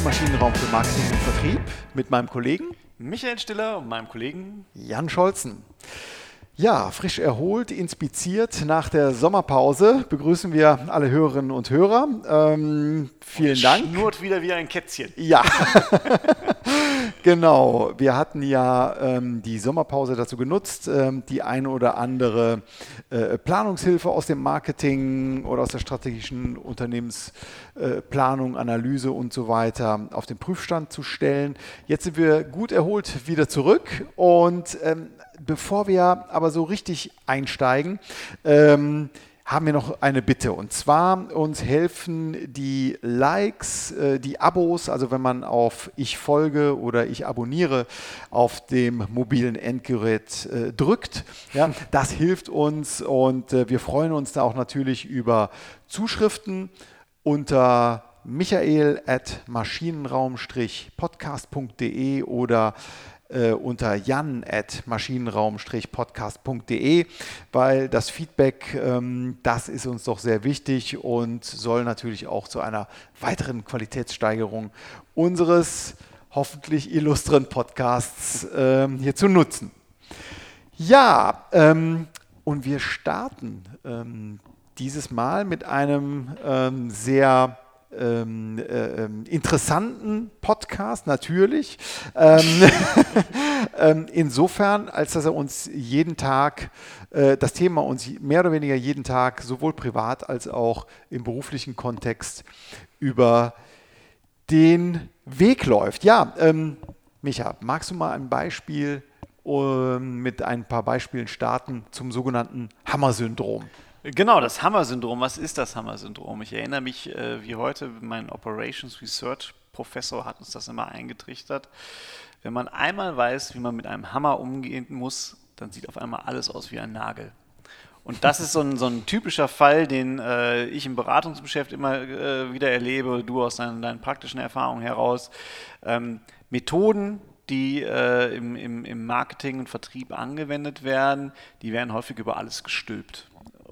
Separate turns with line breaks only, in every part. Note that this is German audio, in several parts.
im Maschinenraum für Marketing und Vertrieb mit meinem Kollegen
Michael Stiller und meinem Kollegen
Jan Scholzen. Ja, frisch erholt, inspiziert nach der Sommerpause begrüßen wir alle Hörerinnen und Hörer. Ähm, vielen und Dank.
Schnurrt wieder wie ein Kätzchen.
Ja, genau. Wir hatten ja ähm, die Sommerpause dazu genutzt, ähm, die eine oder andere äh, Planungshilfe aus dem Marketing oder aus der strategischen Unternehmensplanung, äh, Analyse und so weiter auf den Prüfstand zu stellen. Jetzt sind wir gut erholt wieder zurück und ähm, bevor wir aber so richtig einsteigen, ähm, haben wir noch eine Bitte. Und zwar uns helfen die Likes, äh, die Abos, also wenn man auf Ich folge oder Ich abonniere auf dem mobilen Endgerät äh, drückt. Ja, das hilft uns und äh, wir freuen uns da auch natürlich über Zuschriften unter michael at maschinenraum-podcast.de oder äh, unter jan.maschinenraum-podcast.de, weil das Feedback, ähm, das ist uns doch sehr wichtig und soll natürlich auch zu einer weiteren Qualitätssteigerung unseres hoffentlich illustren Podcasts ähm, hier zu nutzen. Ja, ähm, und wir starten ähm, dieses Mal mit einem ähm, sehr ähm, äh, ähm, interessanten Podcast, natürlich. Ähm, ähm, insofern, als dass er uns jeden Tag, äh, das Thema uns mehr oder weniger jeden Tag, sowohl privat als auch im beruflichen Kontext, über den Weg läuft. Ja, ähm, Micha, magst du mal ein Beispiel ähm, mit ein paar Beispielen starten zum sogenannten Hammer-Syndrom?
Genau, das Hammer-Syndrom. Was ist das Hammer-Syndrom? Ich erinnere mich äh, wie heute, mein Operations Research Professor hat uns das immer eingetrichtert. Wenn man einmal weiß, wie man mit einem Hammer umgehen muss, dann sieht auf einmal alles aus wie ein Nagel. Und das ist so ein, so ein typischer Fall, den äh, ich im Beratungsgeschäft immer äh, wieder erlebe, du aus deinen, deinen praktischen Erfahrungen heraus. Ähm, Methoden, die äh, im, im, im Marketing und Vertrieb angewendet werden, die werden häufig über alles gestülpt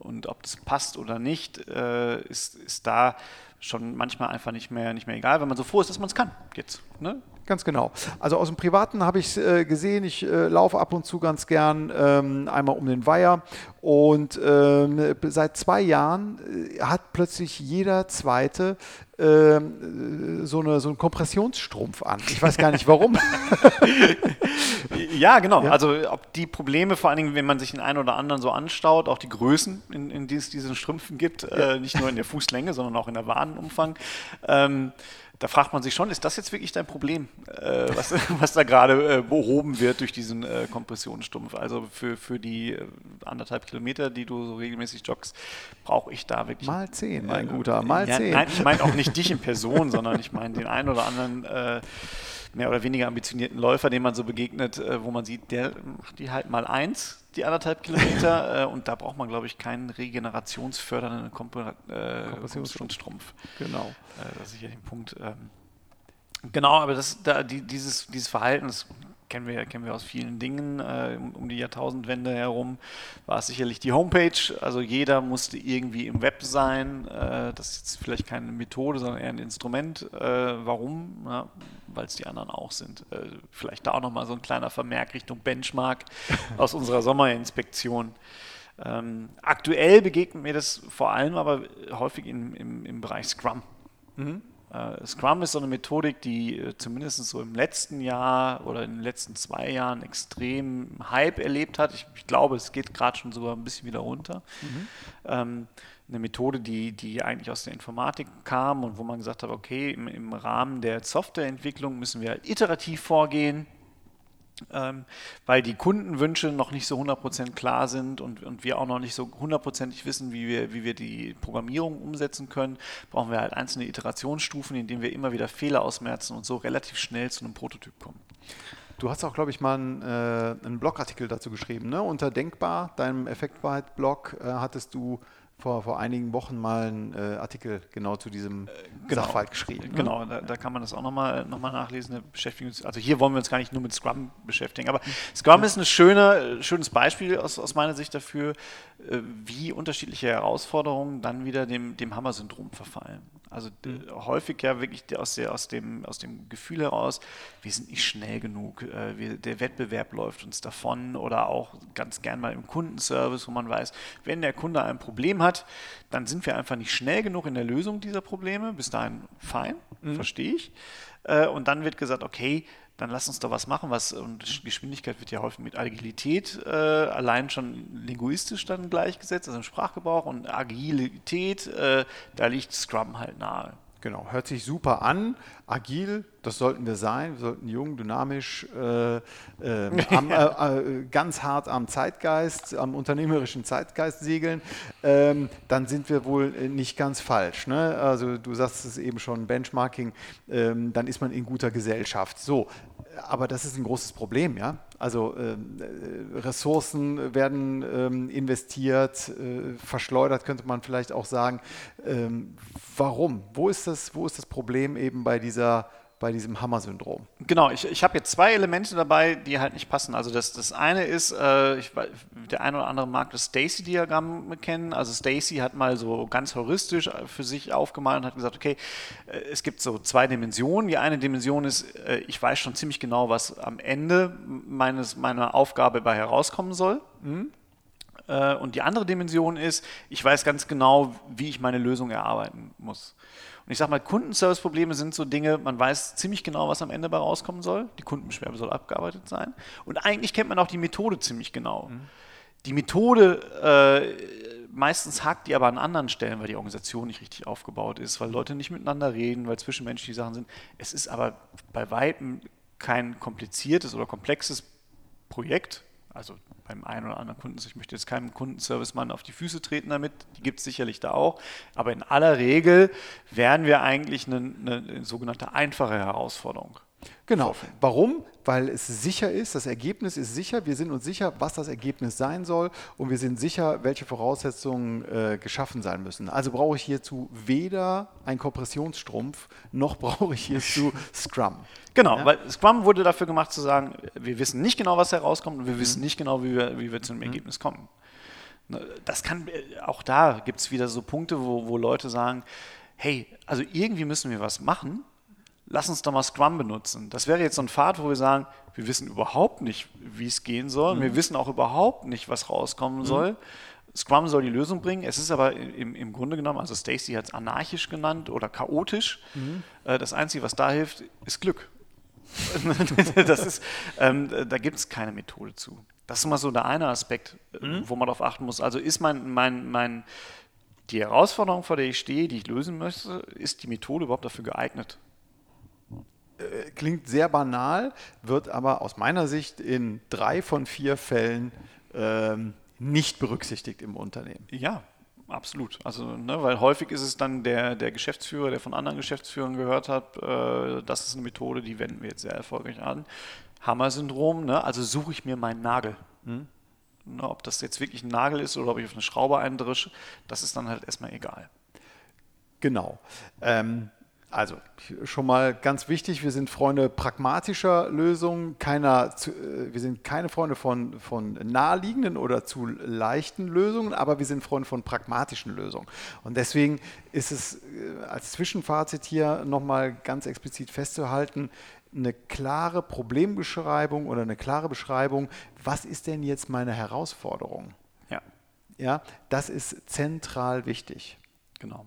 und ob das passt oder nicht, äh, ist, ist da schon manchmal einfach nicht mehr, nicht mehr egal, wenn man so froh ist, dass man es kann jetzt.
Ne? Ganz genau. Also aus dem Privaten habe ich es äh, gesehen, ich äh, laufe ab und zu ganz gern ähm, einmal um den Weiher und ähm, seit zwei Jahren äh, hat plötzlich jeder Zweite ähm, so, eine, so einen Kompressionsstrumpf an. Ich weiß gar nicht warum.
ja, genau. Ja. Also ob die Probleme, vor allen Dingen, wenn man sich den einen oder anderen so anstaut, auch die Größen, in, in die es diesen Strümpfen gibt, ja. äh, nicht nur in der Fußlänge, sondern auch in der Wadenumfang. Ähm, da fragt man sich schon, ist das jetzt wirklich dein Problem, äh, was, was, da gerade äh, behoben wird durch diesen äh, Kompressionsstumpf? Also für, für die äh, anderthalb Kilometer, die du so regelmäßig joggst, brauche ich da wirklich.
Mal zehn, mein Guter, mal ja, zehn.
Nein, ich meine auch nicht dich in Person, sondern ich meine den einen oder anderen äh, mehr oder weniger ambitionierten Läufer, dem man so begegnet, äh, wo man sieht, der macht die halt mal eins, die anderthalb Kilometer, äh, und da braucht man, glaube ich, keinen regenerationsfördernden Kompo äh, Kompressionsstrumpf.
Genau.
Das ist ja den Punkt. Ähm, genau, aber das, da, die, dieses, dieses Verhalten, das kennen wir, kennen wir aus vielen Dingen. Äh, um die Jahrtausendwende herum war es sicherlich die Homepage. Also jeder musste irgendwie im Web sein. Äh, das ist jetzt vielleicht keine Methode, sondern eher ein Instrument. Äh, warum? Ja, Weil es die anderen auch sind. Äh, vielleicht da auch nochmal so ein kleiner Vermerk Richtung Benchmark aus unserer Sommerinspektion. Ähm, aktuell begegnet mir das vor allem aber häufig in, im, im Bereich Scrum. Mhm. Uh, Scrum ist so eine Methodik, die uh, zumindest so im letzten Jahr oder in den letzten zwei Jahren extrem Hype erlebt hat. Ich, ich glaube, es geht gerade schon sogar ein bisschen wieder runter. Mhm. Ähm, eine Methode, die, die eigentlich aus der Informatik kam und wo man gesagt hat, okay, im, im Rahmen der Softwareentwicklung müssen wir halt iterativ vorgehen weil die Kundenwünsche noch nicht so 100% klar sind und, und wir auch noch nicht so hundertprozentig wissen, wie wir, wie wir die Programmierung umsetzen können, brauchen wir halt einzelne Iterationsstufen, in denen wir immer wieder Fehler ausmerzen und so relativ schnell zu einem Prototyp kommen.
Du hast auch, glaube ich, mal einen, äh, einen Blogartikel dazu geschrieben. Ne? Unter Denkbar, deinem Effektwahrheit-Blog, äh, hattest du vor, vor einigen Wochen mal einen äh, Artikel genau zu diesem äh, genau, Sachverhalt geschrieben.
Ne? Genau, da, da, kann man das auch nochmal noch mal nachlesen. Beschäftigen also hier wollen wir uns gar nicht nur mit Scrum beschäftigen, aber Scrum ist ein schöner, schönes Beispiel aus, aus meiner Sicht dafür, äh, wie unterschiedliche Herausforderungen dann wieder dem, dem Hammer-Syndrom verfallen. Also mhm. häufig ja wirklich aus, der, aus, dem, aus dem Gefühl heraus, wir sind nicht schnell genug, äh, wir, der Wettbewerb läuft uns davon oder auch ganz gern mal im Kundenservice, wo man weiß, wenn der Kunde ein Problem hat, dann sind wir einfach nicht schnell genug in der Lösung dieser Probleme. Bis dahin fein, mhm. verstehe ich. Äh, und dann wird gesagt, okay, dann lass uns doch was machen, was und Geschwindigkeit wird ja häufig mit Agilität äh, allein schon linguistisch dann gleichgesetzt, also im Sprachgebrauch und Agilität, äh, da liegt Scrum halt nahe.
Genau, hört sich super an. Agil, das sollten wir sein. Wir sollten jung, dynamisch, äh, äh, am, äh, äh, ganz hart am Zeitgeist, am unternehmerischen Zeitgeist segeln. Ähm, dann sind wir wohl nicht ganz falsch. Ne? Also du sagst es eben schon, Benchmarking, ähm, dann ist man in guter Gesellschaft. So, aber das ist ein großes Problem, ja. Also ähm, äh, Ressourcen werden ähm, investiert, äh, verschleudert könnte man vielleicht auch sagen. Ähm, warum? Wo ist, das, wo ist das Problem eben bei dieser bei diesem Hammer-Syndrom?
Genau, ich, ich habe jetzt zwei Elemente dabei, die halt nicht passen. Also das, das eine ist, äh, ich, der eine oder andere mag das Stacy-Diagramm kennen. Also Stacy hat mal so ganz heuristisch für sich aufgemalt und hat gesagt, okay, äh, es gibt so zwei Dimensionen. Die eine Dimension ist, äh, ich weiß schon ziemlich genau, was am Ende meines, meiner Aufgabe bei herauskommen soll. Mhm. Äh, und die andere Dimension ist, ich weiß ganz genau, wie ich meine Lösung erarbeiten muss. Und ich sage mal, Kundenservice-Probleme sind so Dinge, man weiß ziemlich genau, was am Ende bei rauskommen soll. Die Kundenbeschwerde soll abgearbeitet sein. Und eigentlich kennt man auch die Methode ziemlich genau. Mhm. Die Methode, äh, meistens hakt die aber an anderen Stellen, weil die Organisation nicht richtig aufgebaut ist, weil Leute nicht miteinander reden, weil zwischenmenschliche Sachen sind. Es ist aber bei weitem kein kompliziertes oder komplexes Projekt, also beim einen oder anderen Kunden, ich möchte jetzt keinem Kundenservice-Mann auf die Füße treten damit, die gibt es sicherlich da auch, aber in aller Regel wären wir eigentlich eine, eine sogenannte einfache Herausforderung.
Genau. Warum? Weil es sicher ist, das Ergebnis ist sicher, wir sind uns sicher, was das Ergebnis sein soll und wir sind sicher, welche Voraussetzungen äh, geschaffen sein müssen. Also brauche ich hierzu weder einen Kompressionsstrumpf, noch brauche ich hierzu Scrum.
Genau, ja? weil Scrum wurde dafür gemacht zu sagen, wir wissen nicht genau, was herauskommt und wir mhm. wissen nicht genau, wie wir, wie wir zu einem mhm. Ergebnis kommen. Ne, das kann, äh, auch da gibt es wieder so Punkte, wo, wo Leute sagen, hey, also irgendwie müssen wir was machen, lass uns doch mal Scrum benutzen. Das wäre jetzt so ein Pfad, wo wir sagen, wir wissen überhaupt nicht, wie es gehen soll. Mhm. Wir wissen auch überhaupt nicht, was rauskommen mhm. soll. Scrum soll die Lösung bringen. Es ist aber im, im Grunde genommen, also Stacy hat es anarchisch genannt oder chaotisch. Mhm. Äh, das Einzige, was da hilft, ist Glück. das ist, ähm, da gibt es keine Methode zu. Das ist immer so der eine Aspekt, äh, mhm. wo man darauf achten muss. Also ist mein, mein, mein, die Herausforderung, vor der ich stehe, die ich lösen möchte, ist die Methode überhaupt dafür geeignet?
Äh, klingt sehr banal, wird aber aus meiner Sicht in drei von vier Fällen ähm, nicht berücksichtigt im Unternehmen.
Ja, absolut. Also, ne, weil häufig ist es dann der, der Geschäftsführer, der von anderen Geschäftsführern gehört hat, äh, das ist eine Methode, die wenden wir jetzt sehr erfolgreich an. Hammer-Syndrom, ne? also suche ich mir meinen Nagel. Hm? Ne, ob das jetzt wirklich ein Nagel ist oder ob ich auf eine Schraube eindrische, das ist dann halt erstmal egal.
Genau. Ähm, also schon mal ganz wichtig, wir sind Freunde pragmatischer Lösungen, keiner, äh, wir sind keine Freunde von, von naheliegenden oder zu leichten Lösungen, aber wir sind Freunde von pragmatischen Lösungen. Und deswegen ist es äh, als Zwischenfazit hier nochmal ganz explizit festzuhalten, eine klare Problembeschreibung oder eine klare Beschreibung, was ist denn jetzt meine Herausforderung?
Ja.
Ja, das ist zentral wichtig.
Genau.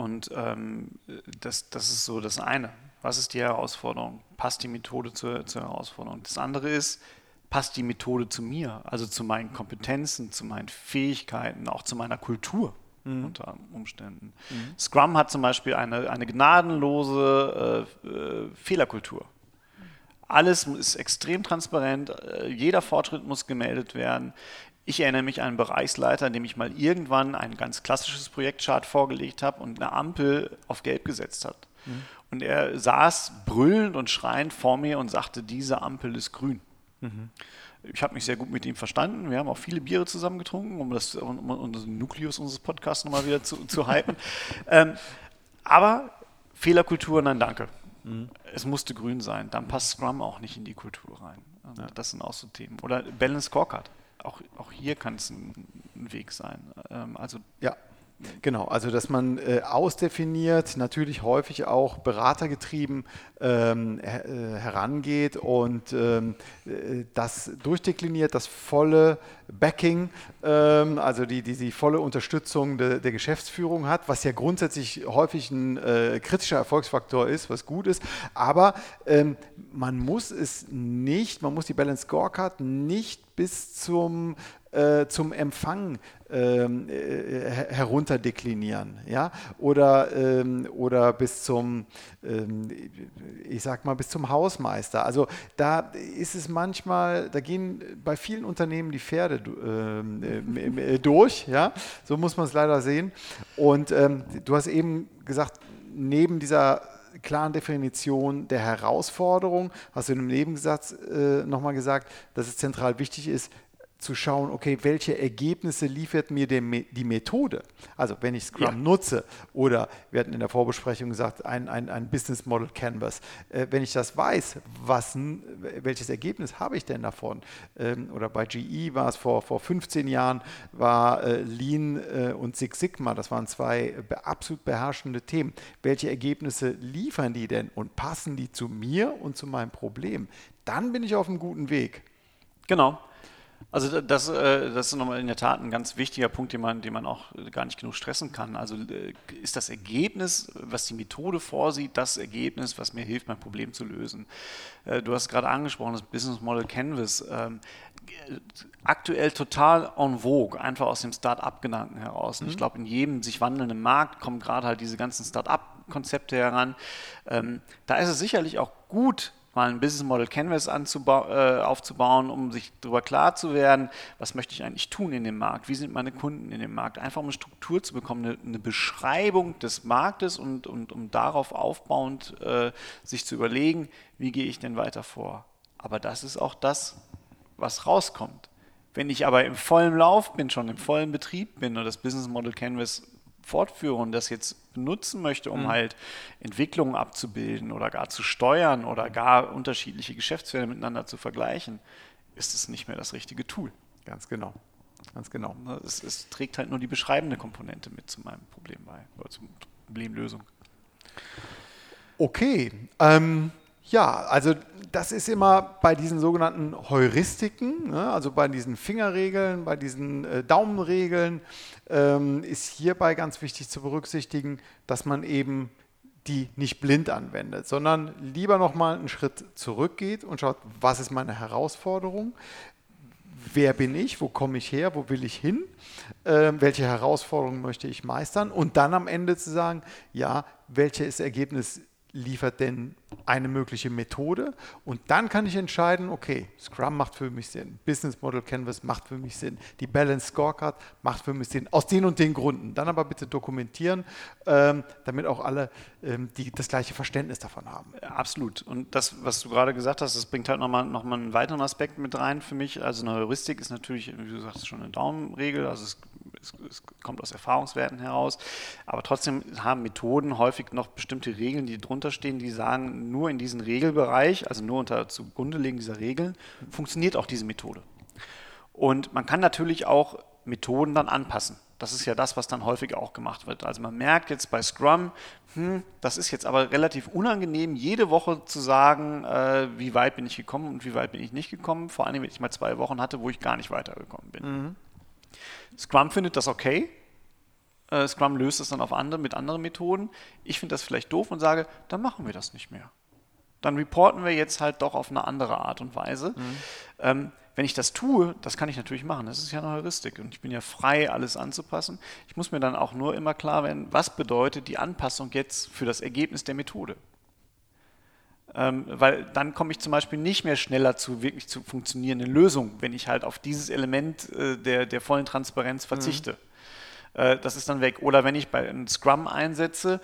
Und ähm, das, das ist so das eine. Was ist die Herausforderung? Passt die Methode zur, zur Herausforderung? Das andere ist, passt die Methode zu mir, also zu meinen Kompetenzen, zu meinen Fähigkeiten, auch zu meiner Kultur mhm. unter Umständen. Mhm. Scrum hat zum Beispiel eine, eine gnadenlose äh, äh, Fehlerkultur. Alles ist extrem transparent, äh, jeder Fortschritt muss gemeldet werden. Ich erinnere mich an einen Bereichsleiter, dem ich mal irgendwann ein ganz klassisches Projektchart vorgelegt habe und eine Ampel auf Gelb gesetzt hat. Mhm. Und er saß brüllend und schreiend vor mir und sagte, diese Ampel ist grün. Mhm. Ich habe mich sehr gut mit ihm verstanden. Wir haben auch viele Biere zusammen getrunken, um, das, um, um den Nukleus unseres Podcasts nochmal wieder zu, zu hypen. ähm, aber Fehlerkultur, nein, danke. Mhm. Es musste grün sein. Dann passt Scrum auch nicht in die Kultur rein. Also ja. Das sind auch so Themen. Oder Balance Scorecard auch, auch hier kann es ein, ein Weg sein. Ähm, also
ja. Genau, also dass man äh, ausdefiniert, natürlich häufig auch beratergetrieben ähm, äh, herangeht und ähm, äh, das durchdekliniert, das volle Backing, ähm, also die, die, die volle Unterstützung de, der Geschäftsführung hat, was ja grundsätzlich häufig ein äh, kritischer Erfolgsfaktor ist, was gut ist. Aber ähm, man muss es nicht, man muss die Balance Scorecard nicht bis zum äh, zum Empfang ähm, äh, herunterdeklinieren, ja, oder, ähm, oder bis zum, ähm, ich sag mal, bis zum Hausmeister. Also da ist es manchmal, da gehen bei vielen Unternehmen die Pferde ähm, äh, durch, ja, so muss man es leider sehen. Und ähm, du hast eben gesagt, neben dieser klaren Definition der Herausforderung, hast du in einem Nebensatz äh, nochmal gesagt, dass es zentral wichtig ist, zu schauen, okay, welche Ergebnisse liefert mir die Methode? Also wenn ich Scrum ja. nutze oder wir hatten in der Vorbesprechung gesagt, ein, ein, ein Business Model Canvas, äh, wenn ich das weiß, was, welches Ergebnis habe ich denn davon? Ähm, oder bei GE war es vor, vor 15 Jahren, war äh, Lean äh, und Six Sigma, das waren zwei absolut beherrschende Themen. Welche Ergebnisse liefern die denn und passen die zu mir und zu meinem Problem? Dann bin ich auf einem guten Weg.
Genau. Also das, äh, das ist nochmal in der Tat ein ganz wichtiger Punkt, den man, den man auch gar nicht genug stressen kann. Also äh, ist das Ergebnis, was die Methode vorsieht, das Ergebnis, was mir hilft, mein Problem zu lösen. Äh, du hast gerade angesprochen, das Business Model Canvas. Ähm, aktuell total en vogue, einfach aus dem Start-up-Gedanken heraus. Und ich mhm. glaube, in jedem sich wandelnden Markt kommen gerade halt diese ganzen Start-up-Konzepte heran. Ähm, da ist es sicherlich auch gut, mal ein Business Model Canvas äh, aufzubauen, um sich darüber klar zu werden, was möchte ich eigentlich tun in dem Markt, wie sind meine Kunden in dem Markt, einfach um eine Struktur zu bekommen, eine, eine Beschreibung des Marktes und, und um darauf aufbauend äh, sich zu überlegen, wie gehe ich denn weiter vor. Aber das ist auch das, was rauskommt. Wenn ich aber im vollen Lauf bin, schon im vollen Betrieb bin und das Business Model Canvas fortführe und das jetzt benutzen möchte, um mhm. halt Entwicklungen abzubilden oder gar zu steuern oder gar unterschiedliche Geschäftsfelder miteinander zu vergleichen, ist es nicht mehr das richtige Tool.
Ganz genau. Ganz genau.
Ne, es, es trägt halt nur die beschreibende Komponente mit zu meinem Problem bei oder zur Problemlösung.
Okay. Ähm, ja, also das ist immer bei diesen sogenannten Heuristiken, ne, also bei diesen Fingerregeln, bei diesen äh, Daumenregeln, ähm, ist hierbei ganz wichtig zu berücksichtigen, dass man eben die nicht blind anwendet, sondern lieber nochmal einen Schritt zurückgeht und schaut, was ist meine Herausforderung, wer bin ich, wo komme ich her, wo will ich hin, äh, welche Herausforderungen möchte ich meistern? Und dann am Ende zu sagen, ja, welches Ergebnis liefert denn eine mögliche Methode und dann kann ich entscheiden, okay, Scrum macht für mich Sinn, Business Model Canvas macht für mich Sinn, die Balance Scorecard macht für mich Sinn, aus den und den Gründen. Dann aber bitte dokumentieren, ähm, damit auch alle ähm, die, das gleiche Verständnis davon haben.
Absolut. Und das, was du gerade gesagt hast, das bringt halt nochmal noch mal einen weiteren Aspekt mit rein für mich. Also eine Heuristik ist natürlich, wie du sagst, schon eine Daumenregel, also es es, es, kommt aus Erfahrungswerten heraus, aber trotzdem haben Methoden häufig noch bestimmte Regeln, die drunter stehen, die sagen, nur in diesem Regelbereich, also nur unter zugrunde legen dieser Regeln, funktioniert auch diese Methode. Und man kann natürlich auch Methoden dann anpassen. Das ist ja das, was dann häufig auch gemacht wird. Also man merkt jetzt bei Scrum, hm, das ist jetzt aber relativ unangenehm, jede Woche zu sagen, äh, wie weit bin ich gekommen und wie weit bin ich nicht gekommen. Vor allem, wenn ich mal zwei Wochen hatte, wo ich gar nicht weitergekommen bin. Mhm. Scrum findet das okay. Äh, Scrum löst es dann auf andere, mit anderen Methoden. Ich finde das vielleicht doof und sage, dann machen wir das nicht mehr. Dann reporten wir jetzt halt doch auf eine andere Art und Weise. Mhm. Ähm, wenn ich das tue, das kann ich natürlich machen. Das ist ja eine Heuristik und ich bin ja frei, alles anzupassen. Ich muss mir dann auch nur immer klar werden, was bedeutet die Anpassung jetzt für das Ergebnis der Methode. Ähm, weil dann komme ich zum Beispiel nicht mehr schneller zu wirklich zu funktionierenden Lösungen, wenn ich halt auf dieses Element äh, der, der vollen Transparenz verzichte. Mhm. Äh, das ist dann weg. Oder wenn ich bei einem Scrum einsetze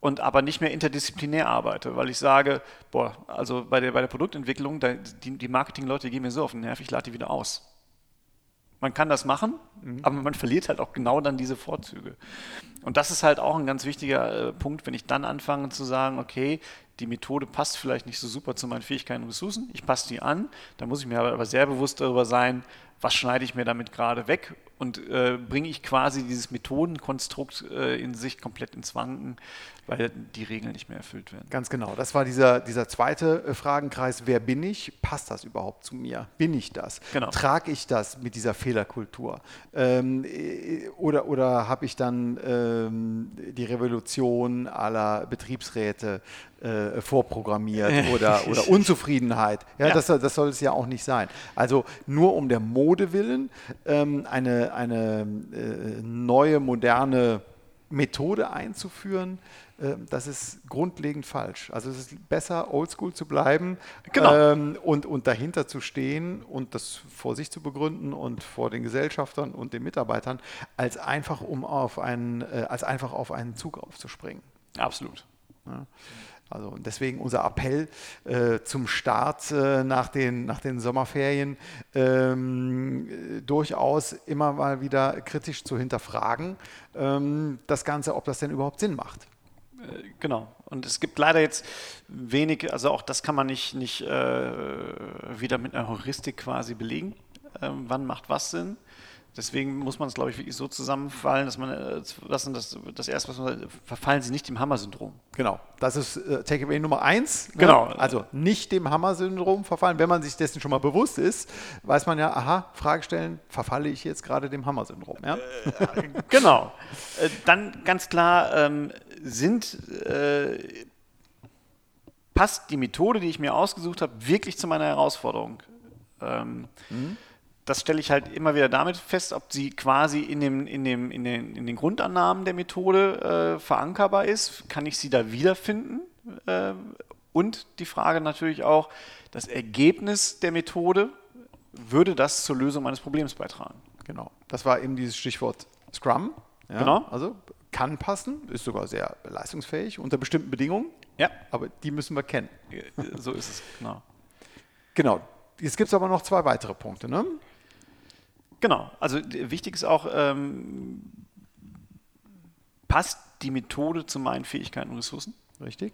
und aber nicht mehr interdisziplinär arbeite, weil ich sage, boah, also bei der, bei der Produktentwicklung, da, die, die Marketingleute gehen mir so auf den Nerv, ich lade die wieder aus. Man kann das machen, mhm. aber man verliert halt auch genau dann diese Vorzüge. Und das ist halt auch ein ganz wichtiger äh, Punkt, wenn ich dann anfange zu sagen, okay, die Methode passt vielleicht nicht so super zu meinen Fähigkeiten und Ressourcen, ich passe die an, dann muss ich mir aber sehr bewusst darüber sein, was schneide ich mir damit gerade weg und äh, bringe ich quasi dieses Methodenkonstrukt äh, in sich komplett ins Wanken, weil die Regeln nicht mehr erfüllt werden.
Ganz genau. Das war dieser, dieser zweite äh, Fragenkreis. Wer bin ich? Passt das überhaupt zu mir? Bin ich das?
Genau.
Trage ich das mit dieser Fehlerkultur? Ähm, äh, oder oder habe ich dann ähm, die Revolution aller Betriebsräte äh, vorprogrammiert oder, oder Unzufriedenheit? Ja,
Ja.
Das, soll- das soll es ja auch nicht sein. Also nur um der Mode willen ähm, eine, eine äh, neue, moderne Methode einzuführen, äh, das ist grundlegend falsch. Also es ist besser, oldschool zu bleiben
Genau.
ähm, und, und dahinter zu stehen und das vor sich zu begründen und vor den Gesellschaftern und den Mitarbeitern, als einfach um auf einen, äh, als einfach auf einen Zug aufzuspringen.
Absolut.
Ja. Also deswegen unser Appell äh, zum Start äh, nach, den, nach den Sommerferien ähm, äh, durchaus immer mal wieder kritisch zu hinterfragen, ähm, das Ganze, ob das denn überhaupt Sinn macht.
Äh, Genau. Und es gibt leider jetzt wenig, also auch das kann man nicht, nicht äh, wieder mit einer Heuristik quasi belegen. Ähm, wann macht was Sinn? Deswegen muss man es, glaube ich, wirklich so zusammenfallen, dass man, äh, das, das, das erste, was man verfallen Sie nicht dem Hammer-Syndrom.
Genau, das ist äh, Takeaway Nummer eins. ne?
Genau.
Also nicht dem Hammer-Syndrom verfallen. Wenn man sich dessen schon mal bewusst ist, weiß man ja, aha, Frage stellen, verfalle ich jetzt gerade dem Hammer-Syndrom? Ja?
Genau. Äh, dann ganz klar, ähm, sind, äh, passt die Methode, die ich mir ausgesucht habe, wirklich zu meiner Herausforderung? Ähm, Das stelle ich halt immer wieder damit fest, ob sie quasi in, dem, in, dem, in, den, in den Grundannahmen der Methode äh, verankerbar ist. Kann ich sie da wiederfinden? Äh, und die Frage natürlich auch, das Ergebnis der Methode, würde das zur Lösung meines Problems beitragen?
Genau. Das war eben dieses Stichwort Scrum. Ja?
Genau.
Also kann passen, ist sogar sehr leistungsfähig unter bestimmten Bedingungen,
Ja,
aber die müssen wir kennen.
so ist es, genau.
Genau. Jetzt gibt es aber noch zwei weitere Punkte. Ne?
Genau, also wichtig ist auch, ähm, passt die Methode zu meinen Fähigkeiten und Ressourcen?
Richtig?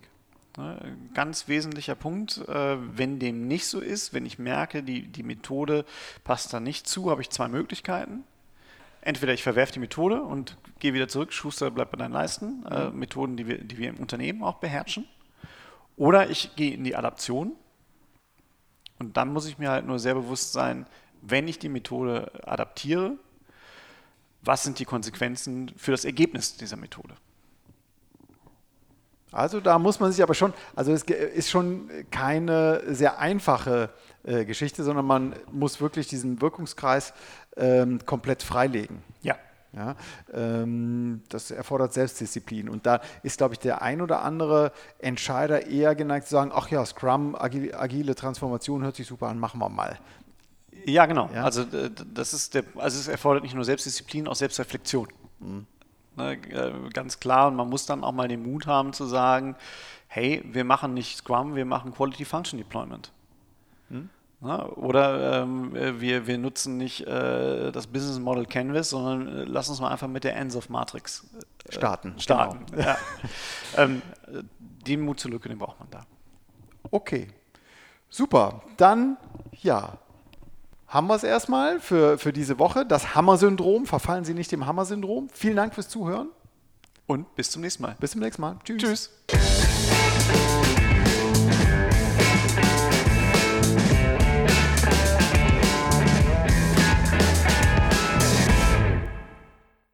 Ne, Ganz wesentlicher Punkt. Äh, wenn dem nicht so ist, wenn ich merke, die, die Methode passt da nicht zu, habe ich zwei Möglichkeiten. Entweder ich verwerfe die Methode und gehe wieder zurück, Schuster bleibt bei deinen Leisten, äh, Methoden, die wir, die wir im Unternehmen auch beherrschen. Oder ich gehe in die Adaption und dann muss ich mir halt nur sehr bewusst sein, wenn ich die Methode adaptiere, was sind die Konsequenzen für das Ergebnis dieser Methode?
Also da muss man sich aber schon, also es ist schon keine sehr einfache äh, Geschichte, sondern man muss wirklich diesen Wirkungskreis ähm, komplett freilegen.
Ja,
Ja, ähm, das erfordert Selbstdisziplin. Und da ist, glaube ich, der ein oder andere Entscheider eher geneigt zu sagen, ach ja, Scrum, agile, agile Transformation hört sich super an, machen wir mal.
Ja, genau.
Ja?
Also das ist der, also es erfordert nicht nur Selbstdisziplin, auch Selbstreflexion. Ne, äh, ganz klar. Und man muss dann auch mal den Mut haben zu sagen, hey, wir machen nicht Scrum, wir machen Quality Function Deployment. Ne, oder ähm, äh, wir, wir nutzen nicht äh, das Business Model Canvas, sondern äh, lass uns mal einfach mit der Ends of Matrix äh,
Starten.
starten.
Genau.
Ja. ähm, äh, den Mut zur Lücke, den braucht man da.
Okay, super. Dann, ja, haben wir es erstmal für, für diese Woche. Das Hammer-Syndrom, verfallen Sie nicht dem Hammer-Syndrom. Vielen Dank fürs Zuhören.
Und bis zum nächsten Mal.
Bis zum nächsten Mal.
Tschüss.